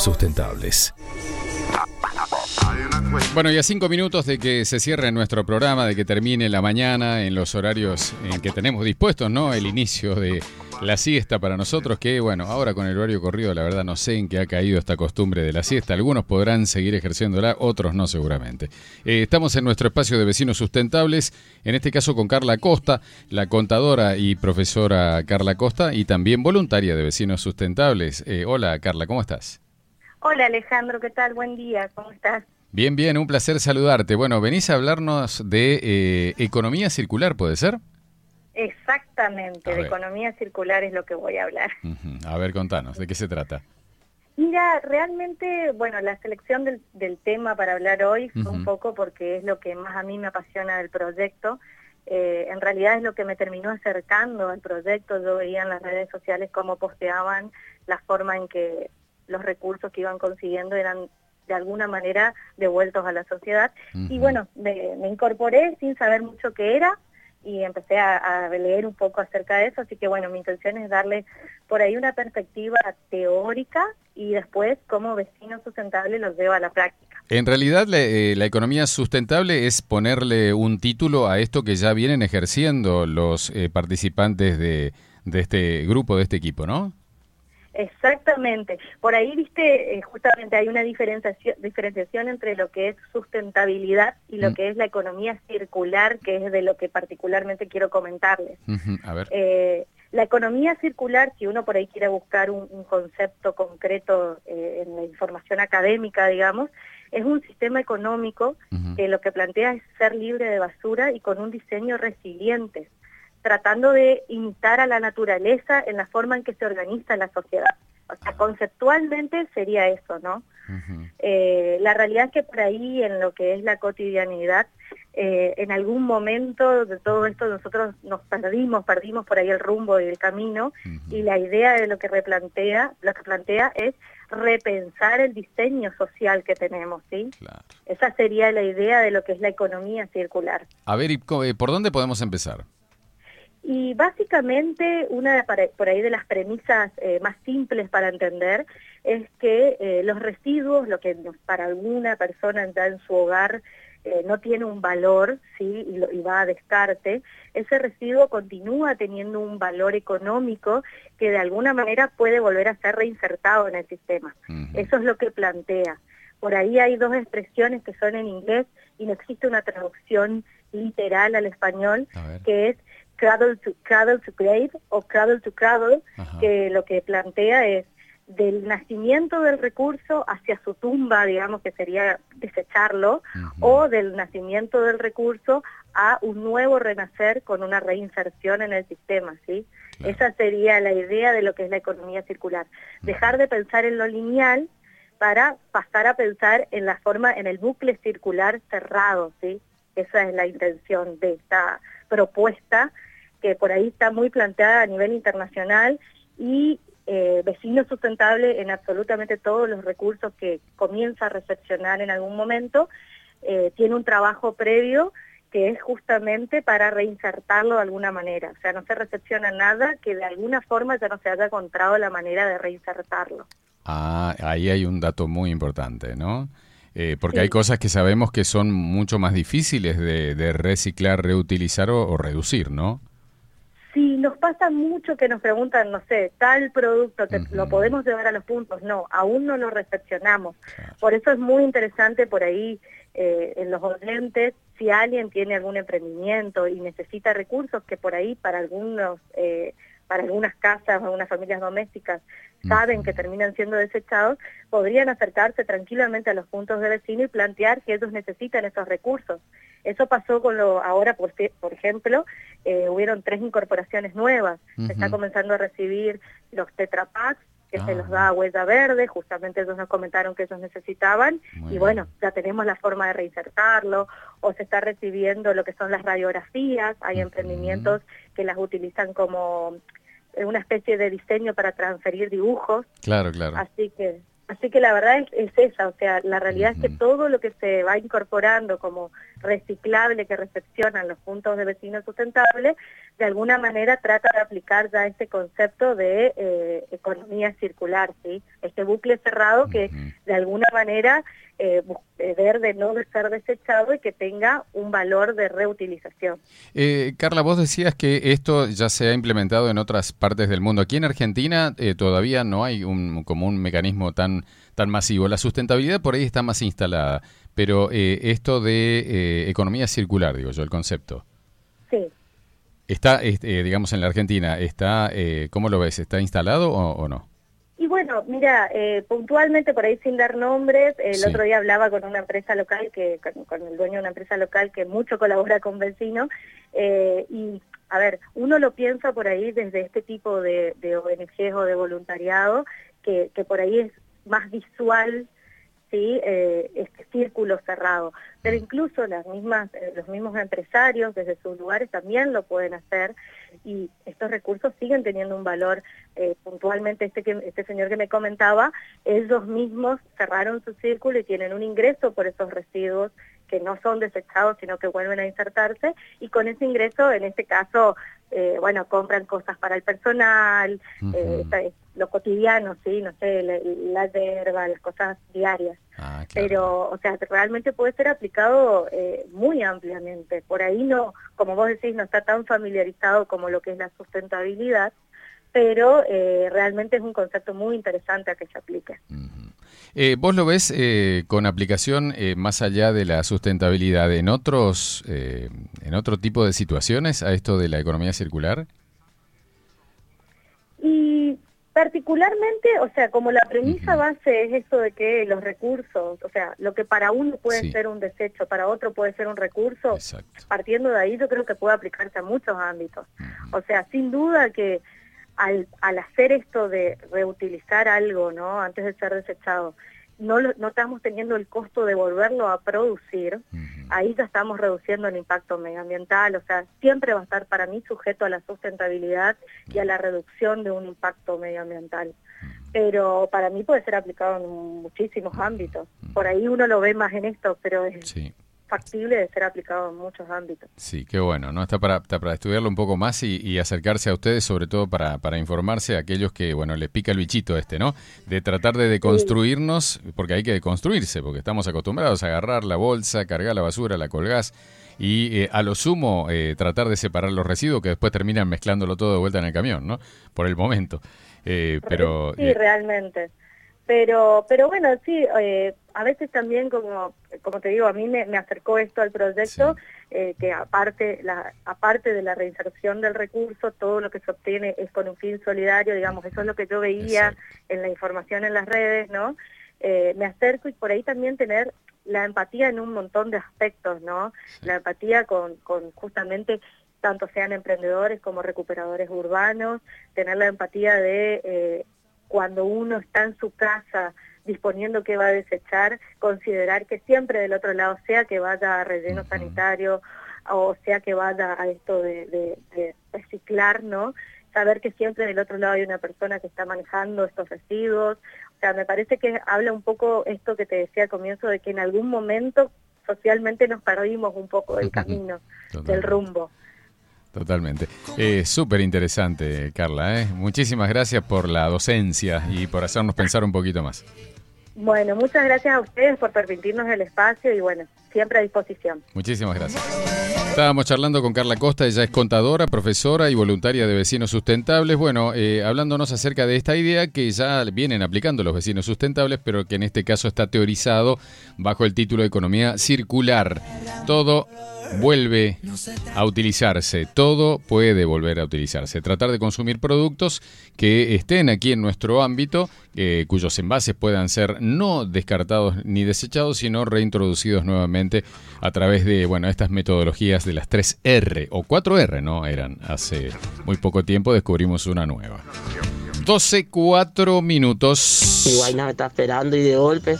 Sustentables. Bueno, y a cinco minutos de que se cierre nuestro programa, de que termine la mañana en los horarios en que tenemos dispuestos, ¿no? El inicio de la siesta para nosotros, que bueno, ahora con el horario corrido, la verdad no sé en qué ha caído esta costumbre de la siesta. Algunos podrán seguir ejerciéndola, otros no seguramente. Eh, estamos en nuestro espacio de vecinos sustentables, en este caso con Carla Costa, la contadora y profesora Carla Costa, y también voluntaria de vecinos sustentables. Eh, hola Carla, ¿cómo estás? Hola Alejandro, ¿qué tal? Buen día, ¿cómo estás? Bien, bien, un placer saludarte. Bueno, venís a hablarnos de eh, economía circular, ¿puede ser? Exactamente, de economía circular es lo que voy a hablar. A ver, contanos, ¿de qué se trata? Mira, realmente, bueno, la selección del, tema para hablar hoy fue un poco porque es lo que más a mí me apasiona del proyecto. Eh, en realidad es lo que me terminó acercando al proyecto. Yo veía en las redes sociales cómo posteaban la forma en que los recursos que iban consiguiendo eran de alguna manera devueltos a la sociedad. Y bueno, me, incorporé sin saber mucho qué era y empecé a, leer un poco acerca de eso, así que bueno, mi intención es darle por ahí una perspectiva teórica y después como vecino sustentable los lleva a la práctica. En realidad eh, la economía sustentable es ponerle un título a esto que ya vienen ejerciendo los eh, participantes de, de este grupo, de este equipo, ¿no? Exactamente. Por ahí, viste, eh, justamente hay una diferenciación, diferenciación entre lo que es sustentabilidad y lo mm. que es la economía circular, que es de lo que particularmente quiero comentarles. A ver. Eh, la economía circular, si uno por ahí quiere buscar un, concepto concreto eh, en la información académica, digamos, es un sistema económico que lo que plantea es ser libre de basura y con un diseño resiliente tratando de imitar a la naturaleza en la forma en que se organiza la sociedad. O sea, conceptualmente sería eso, ¿no? Eh, la realidad es que por ahí, en lo que es la cotidianidad, eh, en algún momento de todo esto nosotros nos perdimos, perdimos por ahí el rumbo y el camino, y la idea de lo que replantea, lo que plantea es repensar el diseño social que tenemos, ¿sí? Esa sería la idea de lo que es la economía circular. A ver, eh, ¿por dónde podemos empezar? Y básicamente una por ahí de las premisas eh, más simples para entender es que eh, los residuos, lo que para alguna persona ya en su hogar eh, no tiene un valor ¿sí? y, va a descarte, ese residuo continúa teniendo un valor económico que de alguna manera puede volver a ser reinsertado en el sistema. Eso es lo que plantea. Por ahí hay dos expresiones que son en inglés y no existe una traducción literal al español, que es cradle to, cradle to grave o cradle to cradle, que lo que plantea es del nacimiento del recurso hacia su tumba, digamos que sería desecharlo, o del nacimiento del recurso a un nuevo renacer con una reinserción en el sistema, ¿sí? Esa sería la idea de lo que es la economía circular. Dejar de pensar en lo lineal para pasar a pensar en la forma, en el bucle circular cerrado, ¿sí? Esa es la intención de esta propuesta que por ahí está muy planteada a nivel internacional y eh, vecino sustentable en absolutamente todos los recursos que comienza a recepcionar en algún momento, eh, tiene un trabajo previo que es justamente para reinsertarlo de alguna manera. O sea, no se recepciona nada que de alguna forma ya no se haya encontrado la manera de reinsertarlo. Ah, ahí hay un dato muy importante, ¿no? Eh, porque hay cosas que sabemos que son mucho más difíciles de, reciclar, reutilizar o, reducir, ¿no? Nos pasa mucho que nos preguntan, no sé, tal producto, ¿lo podemos llevar a los puntos? No, aún no lo recepcionamos. Por eso es muy interesante por ahí eh, en los oyentes, si alguien tiene algún emprendimiento y necesita recursos que por ahí para algunos... Eh, para algunas casas o algunas familias domésticas saben que terminan siendo desechados, podrían acercarse tranquilamente a los puntos de vecino y plantear que ellos necesitan esos recursos. Eso pasó con lo, ahora, por, por ejemplo, eh, hubieron tres incorporaciones nuevas. Se está comenzando a recibir los tetrapacks que se los da a Huella Verde, justamente ellos nos comentaron que ellos necesitaban, y bueno, ya tenemos la forma de reinsertarlo, o se está recibiendo lo que son las radiografías, hay emprendimientos que las utilizan como una especie de diseño para transferir dibujos. Claro, claro. Así que Así que la verdad es, esa, o sea, la realidad es que todo lo que se va incorporando como reciclable que recepcionan los puntos de vecinos sustentables, de alguna manera trata de aplicar ya este concepto de eh, economía circular, ¿sí? Este bucle cerrado que de alguna manera eh, eh, ver de no ser desechado y que tenga un valor de reutilización. Eh, Carla, vos decías que esto ya se ha implementado en otras partes del mundo. Aquí en Argentina eh, todavía no hay un, como un mecanismo tan, tan masivo. La sustentabilidad por ahí está más instalada, pero esto de economía circular, digo yo, el concepto. Sí. Está, digamos, en la Argentina, está, ¿cómo lo ves? ¿Está instalado o no? Bueno, mira, eh, puntualmente por ahí sin dar nombres, el otro día hablaba con una empresa local, que con, el dueño de una empresa local que mucho colabora con vecinos, eh, y a ver, uno lo piensa por ahí desde este tipo de, de ONGs o de voluntariado, que, que por ahí es más visual ¿sí? Eh, este círculo cerrado. Pero incluso las mismas, eh, los mismos empresarios desde sus lugares también lo pueden hacer y estos recursos siguen teniendo un valor. Eh, puntualmente este, que, este señor que me comentaba, ellos mismos cerraron su círculo y tienen un ingreso por esos residuos que no son desechados, sino que vuelven a insertarse, y con ese ingreso, en este caso, eh, bueno, compran cosas para el personal, eh, lo cotidiano, sí, no sé, la, la las cosas diarias. Ah, Pero, o sea, realmente puede ser aplicado eh, muy ampliamente. Por ahí no, como vos decís, no está tan familiarizado como lo que es la sustentabilidad, pero eh, realmente es un concepto muy interesante a que se aplique. Eh, ¿Vos lo ves eh, con aplicación más allá de la sustentabilidad en otros, en otro tipo de situaciones a esto de la economía circular? Y particularmente, o sea, como la premisa base es esto de que los recursos, o sea, lo que para uno puede ser un desecho, para otro puede ser un recurso, partiendo de ahí yo creo que puede aplicarse a muchos ámbitos. O sea, sin duda que al, al, hacer esto de reutilizar algo, ¿no? Antes de ser desechado, no, no estamos teniendo el costo de volverlo a producir, ahí ya estamos reduciendo el impacto medioambiental, o sea, siempre va a estar para mí sujeto a la sustentabilidad y a la reducción de un impacto medioambiental. Pero para mí puede ser aplicado en muchísimos ámbitos. Por ahí uno lo ve más en esto, pero es, factible de ser aplicado en muchos ámbitos. Sí, qué bueno, ¿no? Está para, para estudiarlo un poco más y, acercarse a ustedes, sobre todo para, para informarse a aquellos que, bueno, le pica el bichito este, ¿no? De tratar de deconstruirnos, porque hay que deconstruirse, porque estamos acostumbrados a agarrar la bolsa, cargar la basura, la colgás y eh, a lo sumo eh, tratar de separar los residuos que después terminan mezclándolo todo de vuelta en el camión, ¿no? Por el momento. Eh, pero, sí, realmente. Pero, pero bueno, sí, eh, a veces también, como, como te digo, a mí me, acercó esto al proyecto, eh, que aparte, la, aparte de la reinserción del recurso, todo lo que se obtiene es con un fin solidario, digamos, eso es lo que yo veía en la información en las redes, ¿no? Eh, me acerco y por ahí también tener la empatía en un montón de aspectos, ¿no? La empatía con, con justamente tanto sean emprendedores como recuperadores urbanos, tener la empatía de cuando uno está en su casa disponiendo qué va a desechar, considerar que siempre del otro lado, sea que vaya a relleno sanitario o sea que vaya a esto de, reciclar, ¿no? Saber que siempre del otro lado hay una persona que está manejando estos residuos. O sea, me parece que habla un poco esto que te decía al comienzo, de que en algún momento socialmente nos perdimos un poco del camino, del rumbo. Totalmente. Eh, Súper interesante, Carla. ¿eh? Muchísimas gracias por la docencia y por hacernos pensar un poquito más. Bueno, muchas gracias a ustedes por permitirnos el espacio y bueno, siempre a disposición. Muchísimas gracias. Estábamos charlando con Carla Costa, ella es contadora, profesora y voluntaria de Vecinos Sustentables. Bueno, eh, hablándonos acerca de esta idea que ya vienen aplicando los vecinos sustentables, pero que en este caso está teorizado bajo el título de Economía Circular. Todo vuelve a utilizarse. Todo puede volver a utilizarse. Tratar de consumir productos que estén aquí en nuestro ámbito, eh, cuyos envases puedan ser no descartados ni desechados, sino reintroducidos nuevamente a través de bueno, estas metodologías de las 3R o 4R, ¿no? Eran hace muy poco tiempo, descubrimos una nueva. 12, 4 minutos. Vaina me está esperando y de golpe.